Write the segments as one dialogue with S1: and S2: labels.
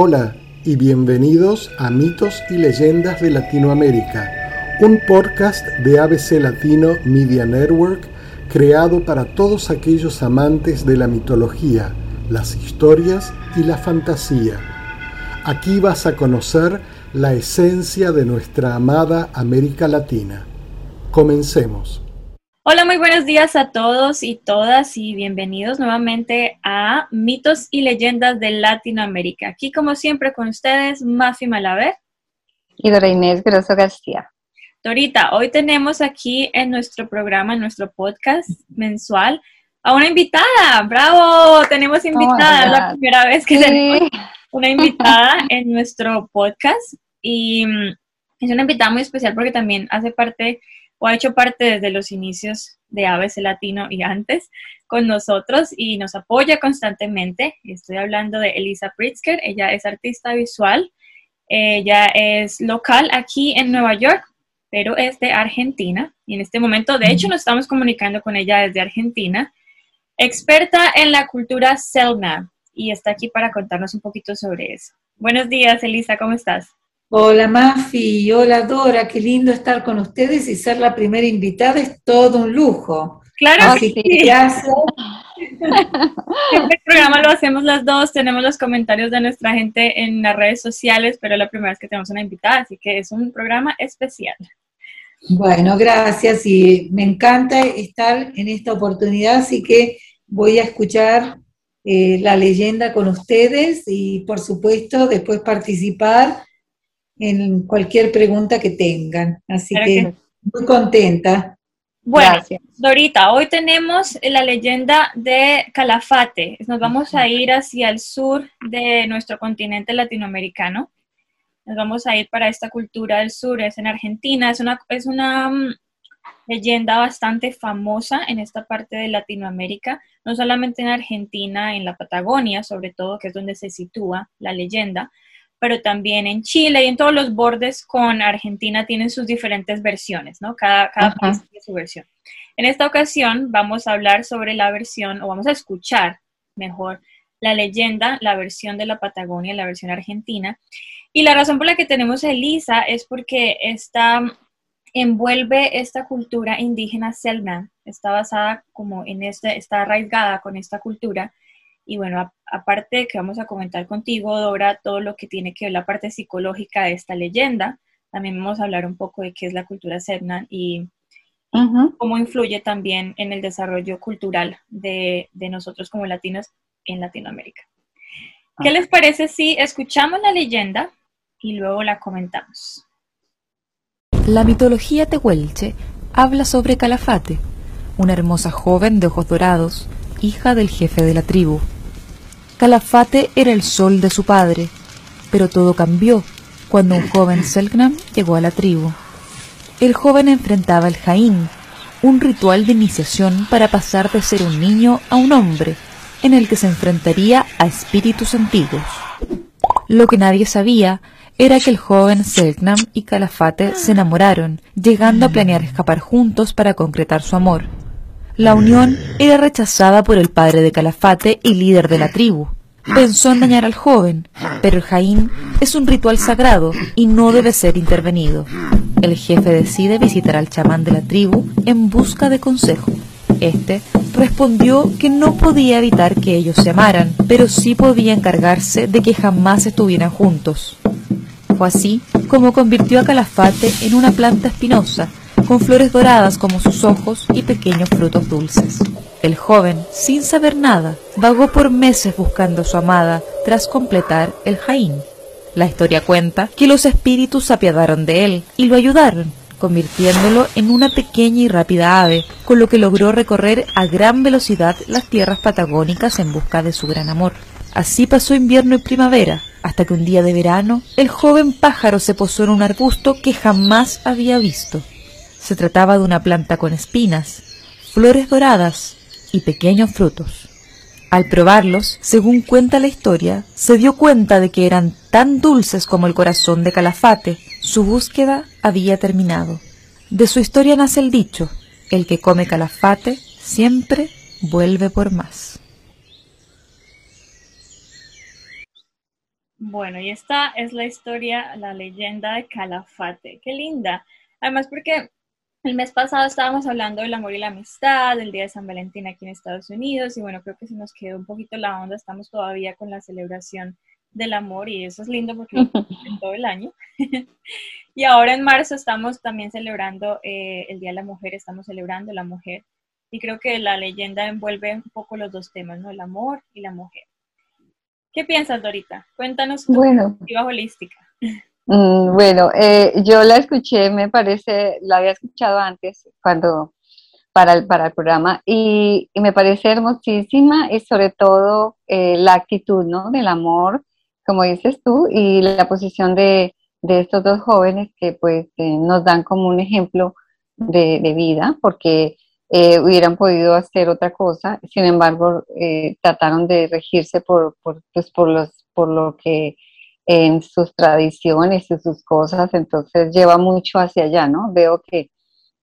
S1: Hola y bienvenidos a Mitos y Leyendas de Latinoamérica, un podcast de ABC Latino Media Network creado para todos aquellos amantes de la mitología, las historias y la fantasía. Aquí vas a conocer la esencia de nuestra amada América Latina. Comencemos.
S2: Hola, muy buenos días a todos y todas y bienvenidos nuevamente a Mitos y Leyendas de Latinoamérica. Aquí como siempre con ustedes, Mafi Malaver.
S3: Y Dora Inés Grosso García.
S2: Dorita, hoy tenemos aquí en nuestro programa, en nuestro podcast mensual, a una invitada. ¡Bravo! Tenemos invitada, es la primera vez que tenemos una invitada en nuestro podcast y mm, es una invitada muy especial porque también hace parte o ha hecho parte desde los inicios de ABC Latino y antes con nosotros y nos apoya constantemente. Estoy hablando de Elisa Pritzker, ella es artista visual, ella es local aquí en Nueva York, pero es de Argentina y en este momento, de hecho, nos estamos comunicando con ella desde Argentina, experta en la cultura Selma y está aquí para contarnos un poquito sobre eso. Buenos días, Elisa, ¿cómo estás?
S4: Hola Mafi, hola Dora, qué lindo estar con ustedes y ser la primera invitada es todo un lujo.
S2: Claro que sí. el programa lo hacemos las dos, tenemos los comentarios de nuestra gente en las redes sociales, pero es la primera vez que tenemos una invitada, así que es un programa especial.
S4: Bueno, gracias y me encanta estar en esta oportunidad, así que voy a escuchar eh, la leyenda con ustedes y por supuesto después participar en cualquier pregunta que tengan. Así que, muy contenta.
S2: Bueno, Dorita, hoy tenemos la leyenda de Calafate. Nos vamos a ir hacia el sur de nuestro continente latinoamericano. Nos vamos a ir para esta cultura del sur, es en Argentina. Es una, es una mm, leyenda bastante famosa en esta parte de Latinoamérica, no solamente en Argentina, en la Patagonia, sobre todo, que es donde se sitúa la leyenda, pero también en Chile y en todos los bordes con Argentina tienen sus diferentes versiones, ¿no? Cada, cada país tiene su versión. En esta ocasión vamos a hablar sobre la versión, o vamos a escuchar mejor, la leyenda, la versión de la Patagonia, la versión argentina. Y la razón por la que tenemos a Elisa es porque esta envuelve esta cultura indígena Selma, está basada como en este, está arraigada con esta cultura y bueno, aparte que vamos a comentar contigo, Dora, todo lo que tiene que ver la parte psicológica de esta leyenda, también vamos a hablar un poco de qué es la cultura Sednan y cómo influye también en el desarrollo cultural de, nosotros como latinos en Latinoamérica. ¿Qué les parece si escuchamos la leyenda y luego la comentamos?
S5: La mitología tehuelche habla sobre Calafate, una hermosa joven de ojos dorados, hija del jefe de la tribu. Calafate era el sol de su padre, pero todo cambió cuando un joven Selknam llegó a la tribu. El joven enfrentaba el Jaín, un ritual de iniciación para pasar de ser un niño a un hombre, en el que se enfrentaría a espíritus antiguos. Lo que nadie sabía era que el joven Selknam y Calafate se enamoraron, llegando a planear escapar juntos para concretar su amor. La unión era rechazada por el padre de Calafate y líder de la tribu. Pensó en dañar al joven, pero el Jaín es un ritual sagrado y no debe ser intervenido. El jefe decide visitar al chamán de la tribu en busca de consejo. Este respondió que no podía evitar que ellos se amaran, pero sí podía encargarse de que jamás estuvieran juntos. Fue así como convirtió a Calafate en una planta espinosa con flores doradas como sus ojos y pequeños frutos dulces. El joven, sin saber nada, vagó por meses buscando a su amada tras completar el Jaín. La historia cuenta que los espíritus se apiadaron de él y lo ayudaron, convirtiéndolo en una pequeña y rápida ave, con lo que logró recorrer a gran velocidad las tierras patagónicas en busca de su gran amor. Así pasó invierno y primavera, hasta que un día de verano el joven pájaro se posó en un arbusto que jamás había visto. Se trataba de una planta con espinas, flores doradas y pequeños frutos. Al probarlos, según cuenta la historia, se dio cuenta de que eran tan dulces como el corazón de Calafate. Su búsqueda había terminado. De su historia nace el dicho, el que come calafate siempre vuelve por más.
S2: Bueno, y esta es la historia, la leyenda de Calafate. Qué linda. Además, porque el mes pasado estábamos hablando del amor y la amistad, del Día de San Valentín aquí en Estados Unidos, y bueno, creo que se nos quedó un poquito la onda, estamos todavía con la celebración del amor y eso es lindo porque lo todo el año. y ahora en marzo estamos también celebrando eh, el Día de la Mujer, estamos celebrando la mujer y creo que la leyenda envuelve un poco los dos temas, ¿no? El amor y la mujer. ¿Qué piensas, Dorita? Cuéntanos tu
S3: bueno.
S2: perspectiva holística.
S3: Mm, bueno, eh, yo la escuché, me parece, la había escuchado antes cuando para el, para el programa y, me parece hermosísima y sobre todo eh, la actitud, ¿no? Del amor, como dices tú, y la posición de, de estos dos jóvenes que pues eh, nos dan como un ejemplo de, de vida, porque eh, hubieran podido hacer otra cosa, sin embargo, eh, trataron de regirse por, por, pues, por, los, por lo que en sus tradiciones y sus cosas, entonces lleva mucho hacia allá, ¿no? Veo que,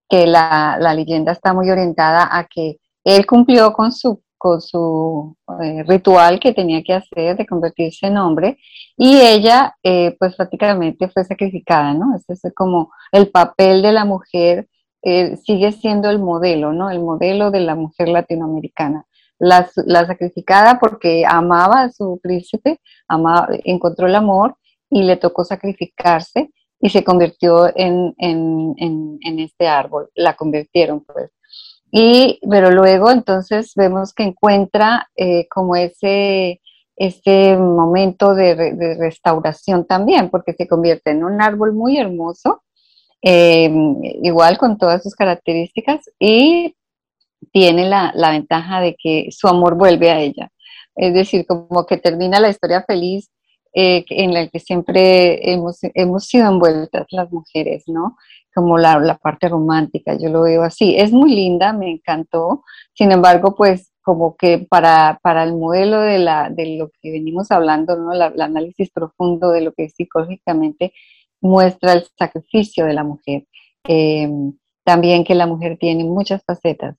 S3: que la, la, leyenda está muy orientada a que él cumplió con su, con su eh, ritual que tenía que hacer de convertirse en hombre y ella pues prácticamente fue sacrificada, ¿no? Ese es como el papel de la mujer eh, sigue siendo el modelo, ¿no? El modelo de la mujer latinoamericana. La, sacrificada porque amaba a su príncipe, amaba, encontró el amor y le tocó sacrificarse y se convirtió en, este árbol, la convirtieron pues. Y, pero luego entonces vemos que encuentra eh, como ese, ese momento de, de, restauración también, porque se convierte en un árbol muy hermoso, eh, igual con todas sus características y tiene la, la, ventaja de que su amor vuelve a ella. Es decir, como que termina la historia feliz eh, en la que siempre hemos, hemos sido envueltas las mujeres, ¿no? Como la, la, parte romántica, yo lo veo así. Es muy linda, me encantó. Sin embargo, pues como que para, para el modelo de, la, de lo que venimos hablando, ¿no? el análisis profundo de lo que psicológicamente muestra el sacrificio de la mujer. Eh, también que la mujer tiene muchas facetas,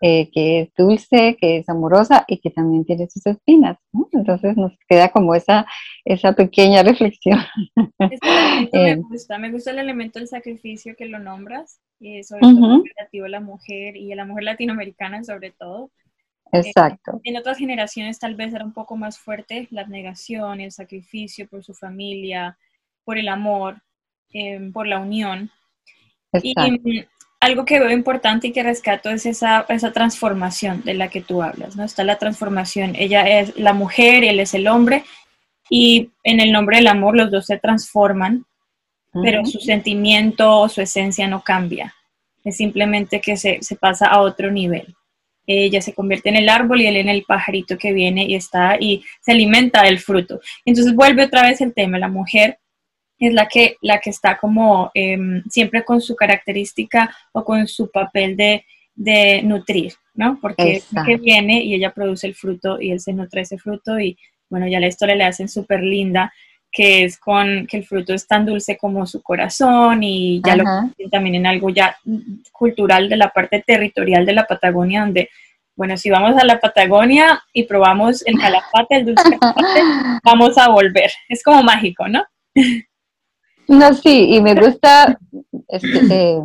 S3: eh, que es dulce, que es amorosa y que también tiene sus espinas. Entonces nos queda como esa, esa pequeña reflexión.
S2: me eh, gusta, me gusta el elemento del sacrificio que lo nombras, y sobre todo relativo a la mujer y a la mujer latinoamericana sobre todo.
S3: Exacto.
S2: en otras generaciones tal vez era un poco más fuerte la abnegación, el sacrificio por su familia, por el amor, em, por la unión. Y mm, algo que veo importante y que rescato es esa, esa transformación de la que tú hablas, ¿no? Está la transformación. Ella es la mujer, él es el hombre, y en el nombre del amor los dos se transforman, pero su sentimiento, su esencia no cambia. Es simplemente que se, se, pasa a otro nivel. Ella se convierte en el árbol y él en el pajarito que viene y está y se alimenta del fruto. Entonces vuelve otra vez el tema, la mujer es la que, la que está como em, siempre con su característica o con su papel de, nutrir, ¿no? Porque es que viene y ella produce el fruto y él se nutre ese fruto y bueno, ya la historia le hacen súper linda, que es con que el fruto es tan dulce como su corazón y ya lo también en algo ya cultural de la parte territorial de la Patagonia, donde, bueno, si vamos a la Patagonia y probamos el calafate, el dulce calafate, vamos a volver. Es como mágico, ¿no?
S3: No, sí, y me gusta, este, eh,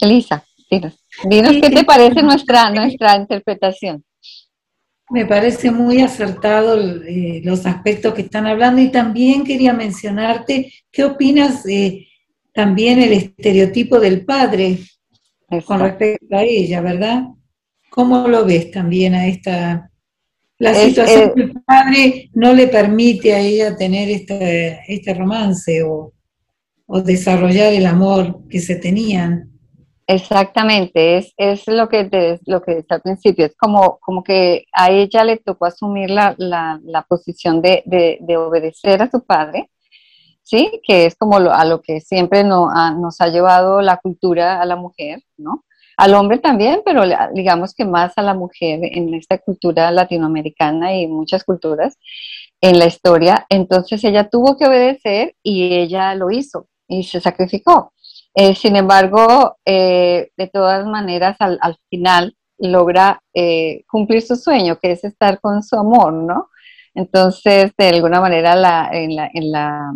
S3: Elisa, dinos, dinos qué te parece nuestra, nuestra interpretación.
S4: Me parece muy acertado eh, los aspectos que están hablando y también quería mencionarte, ¿qué opinas eh, también el estereotipo del padre con respecto a ella, verdad? ¿Cómo lo ves también a esta... La situación que el padre no le permite a ella tener este, este romance o o desarrollar el amor que se tenían.
S3: Exactamente, es, es lo que te, lo que al principio, es como, como que a ella le tocó asumir la, la, la posición de, de, obedecer a su padre, ¿sí? Que es como a lo que siempre no, nos ha llevado la cultura a la mujer, ¿no? Al hombre también, pero digamos que más a la mujer en esta cultura latinoamericana y muchas culturas en la historia. Entonces ella tuvo que obedecer y ella lo hizo y se sacrificó. Eh, sin embargo, eh, de todas maneras, al, final logra eh, cumplir su sueño, que es estar con su amor, ¿no? Entonces, de alguna manera, la, en la, en la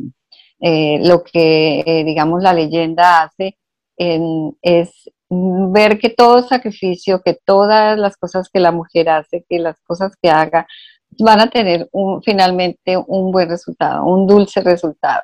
S3: eh, lo que, eh, digamos, la leyenda hace es ver que todo sacrificio, que todas las cosas que la mujer hace, que las cosas que haga, van a tener un, finalmente un buen resultado, un dulce resultado.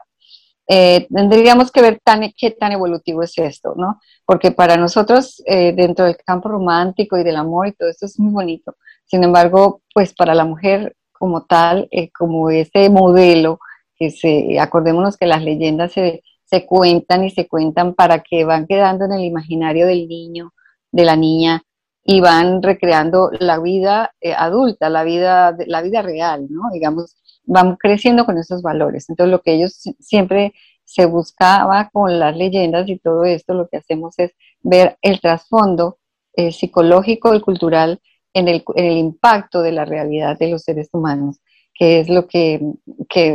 S3: Eh, tendríamos que ver tan, qué tan evolutivo es esto, ¿no? Porque para nosotros, dentro del campo romántico y del amor y todo esto es muy bonito. Sin embargo, pues para la mujer como tal, como ese modelo que se, acordémonos que las leyendas se, se cuentan y se cuentan para que van quedando en el imaginario del niño, de la niña, y van recreando la vida eh, adulta, la vida, la vida real, ¿no? Digamos, van creciendo con esos valores. Entonces, lo que ellos siempre se buscaba con las leyendas y todo esto, lo que hacemos es ver el trasfondo eh, psicológico y cultural en el, en el, impacto de la realidad de los seres humanos que es lo que,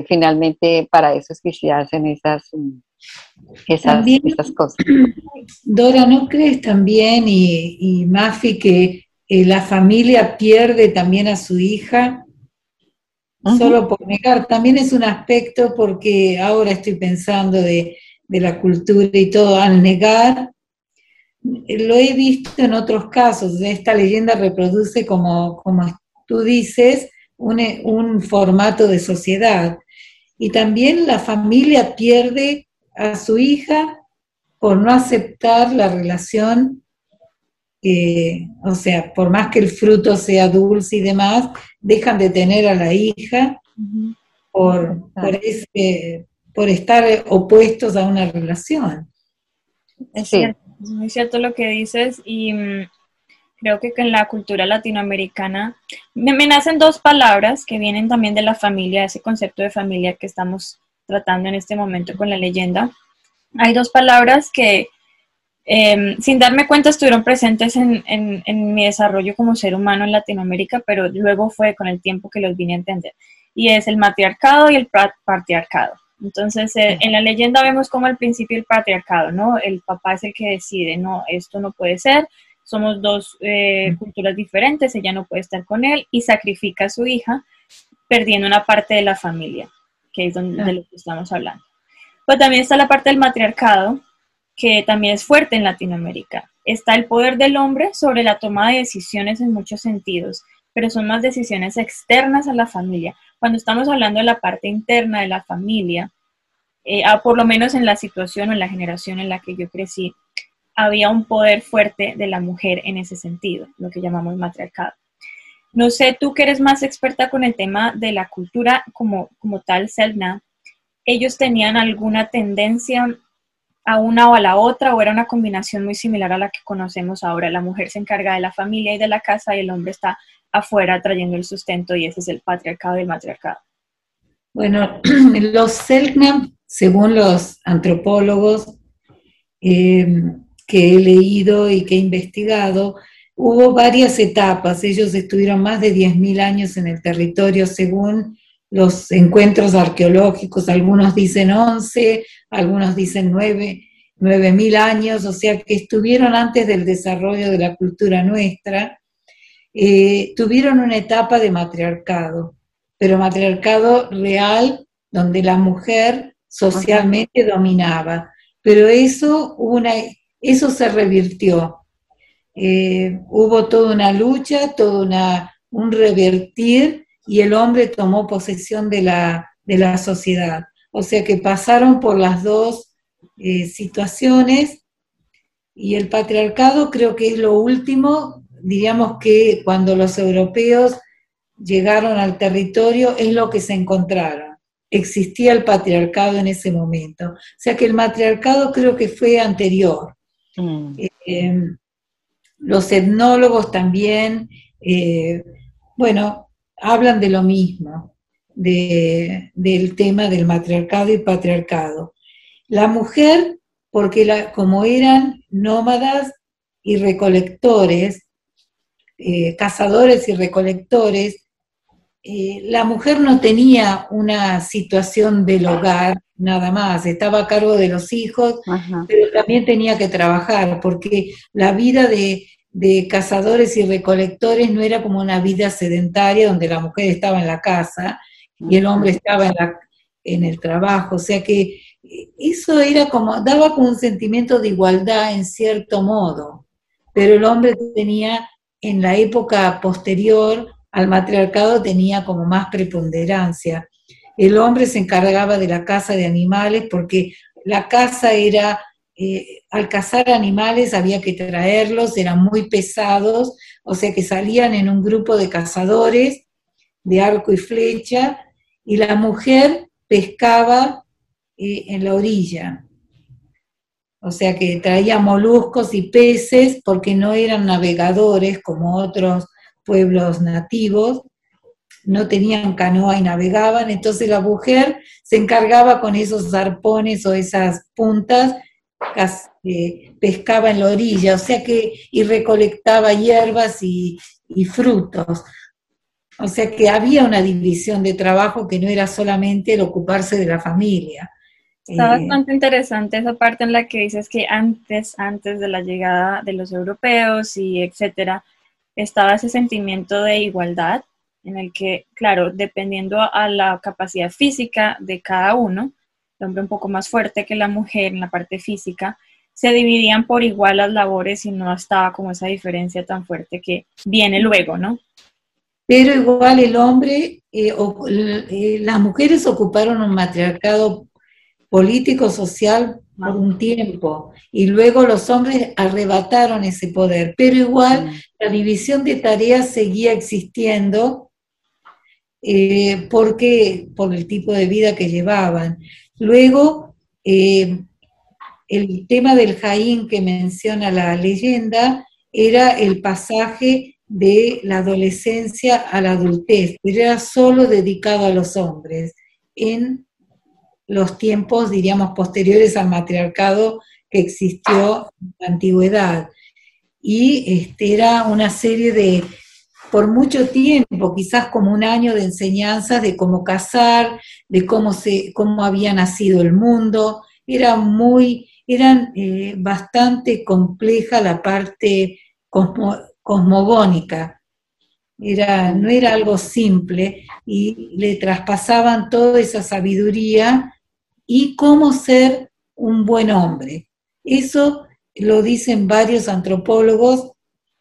S3: finalmente para eso es que se hacen esas, esas, cosas.
S4: Dora, ¿no crees también, y, y Mafi, que eh, la familia pierde también a su hija? Solo por negar, también es un aspecto porque ahora estoy pensando de, la cultura y todo, al negar, lo he visto en otros casos, esta leyenda reproduce como, como tú dices, un, formato de sociedad. Y también la familia pierde a su hija por no aceptar la relación, o sea, por más que el fruto sea dulce y demás, dejan de tener a la hija por, por, por estar opuestos a una relación.
S2: Es, cierto, es muy cierto lo que dices y mm, creo que en la cultura latinoamericana me, nacen dos palabras que vienen también de la familia, ese concepto de familia que estamos tratando en este momento con la leyenda. Hay dos palabras que em, sin darme cuenta estuvieron presentes en, mi desarrollo como ser humano en Latinoamérica, pero luego fue con el tiempo que los vine a entender. Y es el matriarcado y el patriarcado. Entonces, eh, en la leyenda vemos como al principio el patriarcado, ¿no? El papá es el que decide, no, esto no puede ser, somos dos eh, culturas diferentes, ella no puede estar con él y sacrifica a su hija perdiendo una parte de la familia, que es donde, de lo que estamos hablando. Pues también está la parte del matriarcado, que también es fuerte en Latinoamérica. Está el poder del hombre sobre la toma de decisiones en muchos sentidos, pero son más decisiones externas a la familia. Cuando estamos hablando de la parte interna de la familia, eh, por lo menos en la situación o en la generación en la que yo crecí, había un poder fuerte de la mujer en ese sentido, lo que llamamos matriarcado. No sé, tú que eres más experta con el tema de la cultura como, como tal, Selna, ¿ellos tenían alguna tendencia a una o a la otra o era una combinación muy similar a la que conocemos ahora? La mujer se encarga de la familia y de la casa y el hombre está afuera trayendo el sustento y ese es el patriarcado y el matriarcado.
S4: Bueno, los Selknam, según los antropólogos, eh, que he leído y que he investigado, hubo varias etapas. Ellos estuvieron más de 10.000 años en el territorio según los encuentros arqueológicos. Algunos dicen 11, algunos dicen 9, 9.000 años, o sea que estuvieron antes del desarrollo de la cultura nuestra. Eh, tuvieron una etapa de matriarcado, pero matriarcado real, donde la mujer socialmente dominaba. Pero eso una eso se revirtió. Eh, hubo toda una lucha, todo un revertir y el hombre tomó posesión de la, de la sociedad. O sea que pasaron por las dos eh, situaciones y el patriarcado creo que es lo último, diríamos que cuando los europeos llegaron al territorio es lo que se encontraron. Existía el patriarcado en ese momento. O sea que el matriarcado creo que fue anterior. Mm. Eh, los etnólogos también, eh, bueno, hablan de lo mismo, del tema del matriarcado y patriarcado. La mujer, porque como eran nómadas y recolectores, eh, cazadores y recolectores, la mujer no tenía una situación del hogar nada más, estaba a cargo de los hijos, pero también tenía que trabajar, porque la vida de, de cazadores y recolectores no era como una vida sedentaria donde la mujer estaba en la casa y el hombre estaba en, la, en el trabajo, o sea que eso era como, daba como un sentimiento de igualdad en cierto modo, pero el hombre tenía en la época posterior al matriarcado tenía como más preponderancia. El hombre se encargaba de la caza de animales porque la caza era eh, al cazar animales había que traerlos, eran muy pesados, o sea que salían en un grupo de cazadores de arco y flecha, y la mujer pescaba eh, en la orilla. O sea que traía moluscos y peces porque no eran navegadores como otros pueblos nativos, no tenían canoa y navegaban, entonces la mujer se encargaba con esos arpones o esas puntas pescaba en la orilla, o sea que, y recolectaba hierbas y, frutos. O sea que había una división de trabajo que no era solamente el ocuparse de la familia.
S2: Está eh, bastante interesante esa parte en la que dices que antes, antes de la llegada de los europeos y etcétera, estaba ese sentimiento de igualdad en el que, claro, dependiendo a la capacidad física de cada uno, hombre un poco más fuerte que la mujer en la parte física, se dividían por igual las labores y no estaba como esa diferencia tan fuerte que viene luego, ¿no?
S4: Pero igual el hombre, eh, o, eh, las mujeres ocuparon un matriarcado político, social por un tiempo, y luego los hombres arrebataron ese poder, pero igual mm. la división de tareas seguía existiendo eh, porque por el tipo de vida que llevaban. Luego, eh, el tema del Jaín que menciona la leyenda era el pasaje de la adolescencia a la adultez, pero era solo dedicado a los hombres en los tiempos, diríamos, posteriores al matriarcado que existió en la antigüedad. Y este, era una serie de por mucho tiempo, quizás como un año de enseñanzas de cómo casar, de cómo, se, cómo había nacido el mundo. Era muy, eran eh, bastante compleja la parte cosmogónica. Era, no era algo simple y le traspasaban toda esa sabiduría y cómo ser un buen hombre. Eso lo dicen varios antropólogos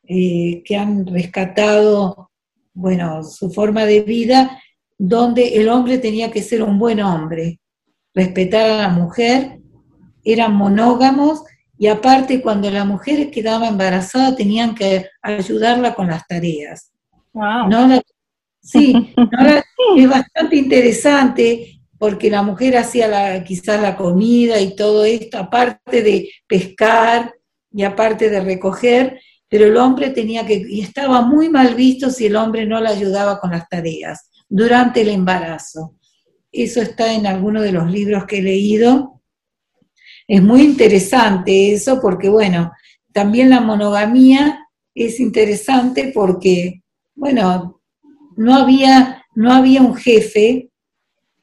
S4: eh, que han rescatado, bueno, su forma de vida, donde el hombre tenía que ser un buen hombre, respetar a la mujer, eran monógamos y aparte cuando la mujer quedaba embarazada tenían que ayudarla con las tareas. sí, es bastante interesante porque la mujer hacía la, quizás la comida y todo esto, aparte de pescar y aparte de recoger, pero el hombre tenía que, y estaba muy mal visto si el hombre no le ayudaba con las tareas durante el embarazo. Eso está en alguno de los libros que he leído. Es muy interesante eso porque, bueno, también la monogamía es interesante porque, bueno, no había, no había un jefe,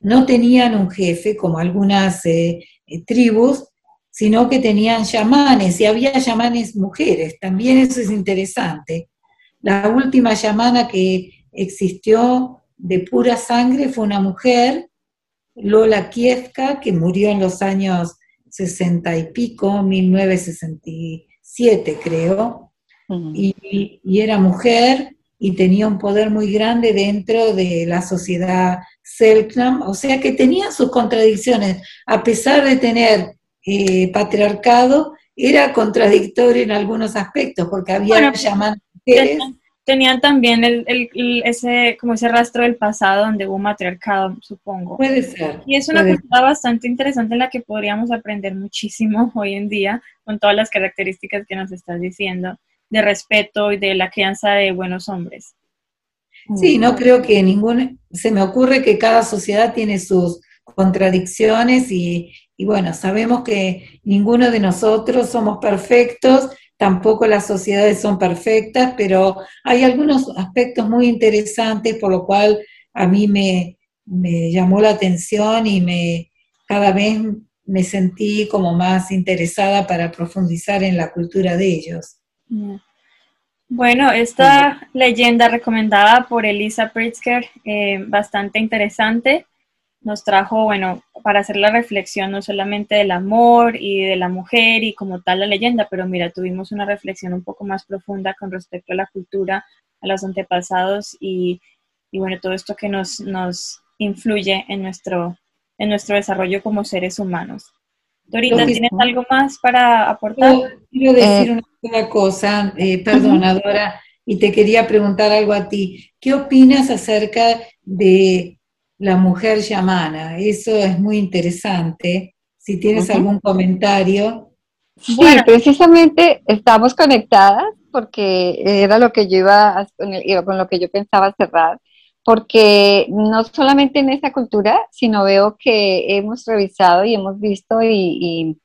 S4: no tenían un jefe como algunas eh, eh, tribus, sino que tenían chamanes y había chamanes mujeres, también eso es interesante. La última chamana que existió de pura sangre fue una mujer, Lola Kievka, que murió en los años 60 y pico, 1967 creo, y, era mujer y tenía un poder muy grande dentro de la sociedad Selknam, o sea que tenía sus contradicciones, a pesar de tener eh, patriarcado era contradictorio en algunos aspectos, porque había bueno, mujeres.
S2: Tenían también el, ese, como ese rastro del pasado donde hubo matriarcado, supongo.
S4: Puede ser.
S2: Y es una cosa bastante interesante en la que podríamos aprender muchísimo hoy en día, con todas las características que nos estás diciendo, de respeto y de la crianza de buenos hombres.
S4: Sí, no creo que ningún, se me ocurre que cada sociedad tiene sus contradicciones y, y bueno, sabemos que ninguno de nosotros somos perfectos, tampoco las sociedades son perfectas, pero hay algunos aspectos muy interesantes por lo cual a mí me, llamó la atención y me cada vez me sentí como más interesada para profundizar en la cultura de ellos.
S2: Bueno, esta leyenda recomendada por Elisa Pritzker, eh, bastante interesante, nos trajo, bueno, para hacer la reflexión no solamente del amor y de la mujer y como tal la leyenda, pero mira, tuvimos una reflexión un poco más profunda con respecto a la cultura, a los antepasados y, bueno, todo esto que nos, nos influye en nuestro, en nuestro desarrollo como seres humanos. Dorita, ¿tienes algo más para aportar?
S4: quiero decir eh, una cosa, eh, perdonadora, y te quería preguntar algo a ti. ¿Qué opinas acerca de la mujer llamana? Eso es muy interesante. Si tienes algún comentario.
S3: Sí, precisamente estamos conectadas porque era lo que yo iba, con lo que yo pensaba cerrar porque no solamente en esa cultura, sino veo que hemos revisado y hemos visto y,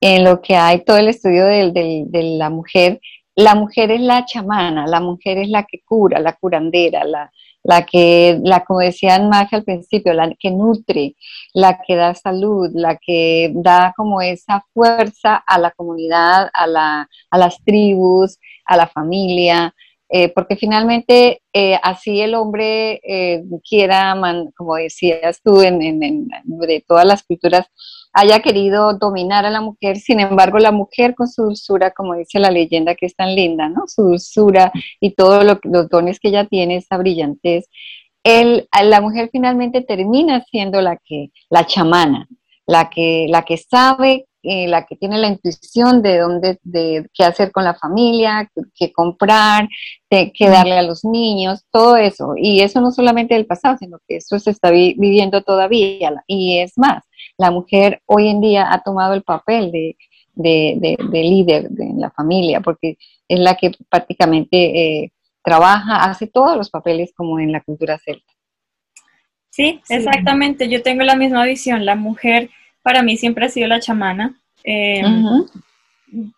S3: en lo que hay todo el estudio de, la mujer, la mujer es la chamana, la mujer es la que cura, la curandera, la, la que, la, como decían Magia al principio, la que nutre, la que da salud, la que da como esa fuerza a la comunidad, a, la, a las tribus, a la familia, eh, porque finalmente eh, así el hombre eh, quiera, como decías tú, de todas las culturas, haya querido dominar a la mujer, sin embargo la mujer con su dulzura, como dice la leyenda que es tan linda, ¿no? Su dulzura y todos los dones que ella tiene, esa brillantez, la mujer finalmente termina siendo la que, la chamana, la que, la que sabe eh, la que tiene la intuición de dónde, de qué hacer con la familia, qué comprar, qué darle a los niños, todo eso. Y eso no solamente del pasado, sino que eso se está viviendo todavía. Y es más, la mujer hoy en día ha tomado el papel de, de, líder en la familia, porque es la que prácticamente eh, trabaja, hace todos los papeles como en la cultura celta.
S2: sí, exactamente. Yo tengo la misma visión. La mujer para mí siempre ha sido la chamana. Eh,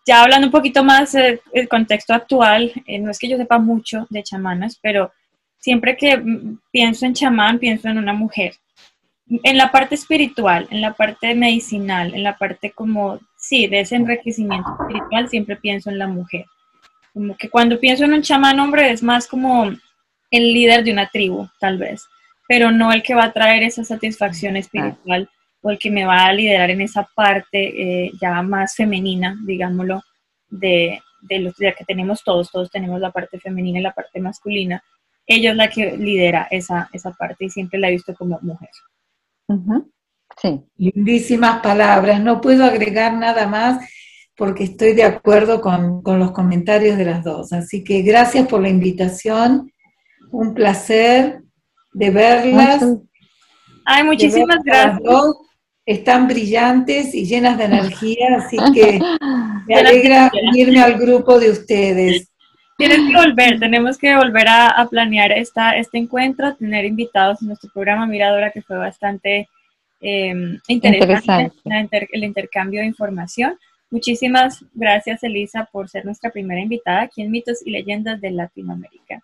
S2: ya hablando un poquito más del contexto actual, eh, no es que yo sepa mucho de chamanas, pero siempre que pienso en chamán, pienso en una mujer. En la parte espiritual, en la parte medicinal, en la parte como, sí, de ese enriquecimiento espiritual, siempre pienso en la mujer. Como que cuando pienso en un chamán hombre es más como el líder de una tribu, tal vez, pero no el que va a traer esa satisfacción espiritual o el que me va a liderar en esa parte eh, ya más femenina, digámoslo, de, de los que tenemos todos, todos tenemos la parte femenina y la parte masculina. Ella es la que lidera esa, esa parte y siempre la he visto como mujer.
S4: Sí. Lindísimas palabras. No puedo agregar nada más porque estoy de acuerdo con, con, los comentarios de las dos. Así que gracias por la invitación. Un placer de verlas.
S2: Ay, muchísimas gracias
S4: están brillantes y llenas de energía, así que me alegra unirme al grupo de ustedes.
S2: Tienes que volver, tenemos que volver a, planear esta, este encuentro, tener invitados en nuestro programa Miradora, que fue bastante em, interesante, el intercambio de información. Muchísimas gracias, Elisa, por ser nuestra primera invitada aquí en Mitos y Leyendas de Latinoamérica.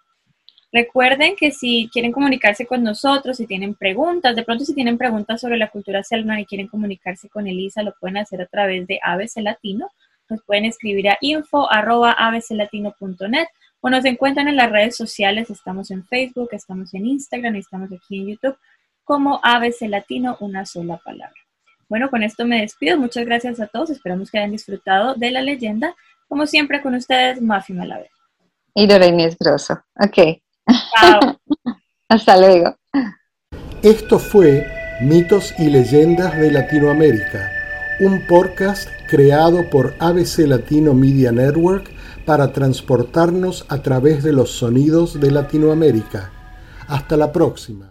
S2: Recuerden que si quieren comunicarse con nosotros, si tienen preguntas, de pronto si tienen preguntas sobre la cultura selma y quieren comunicarse con Elisa, lo pueden hacer a través de ABC Latino. Nos pueden escribir a info.abclatino.net o nos encuentran en las redes sociales. Estamos en Facebook, estamos en Instagram, estamos aquí en YouTube como ABC Latino, una sola palabra. Bueno, con esto me despido. Muchas gracias a todos. Esperamos que hayan disfrutado de la leyenda. Como siempre, con ustedes, Mafi Malaver.
S3: Y Lorena Grosso. Ok. Hasta luego.
S1: Esto fue Mitos y Leyendas de Latinoamérica, un podcast creado por ABC Latino Media Network para transportarnos a través de los sonidos de Latinoamérica. Hasta la próxima.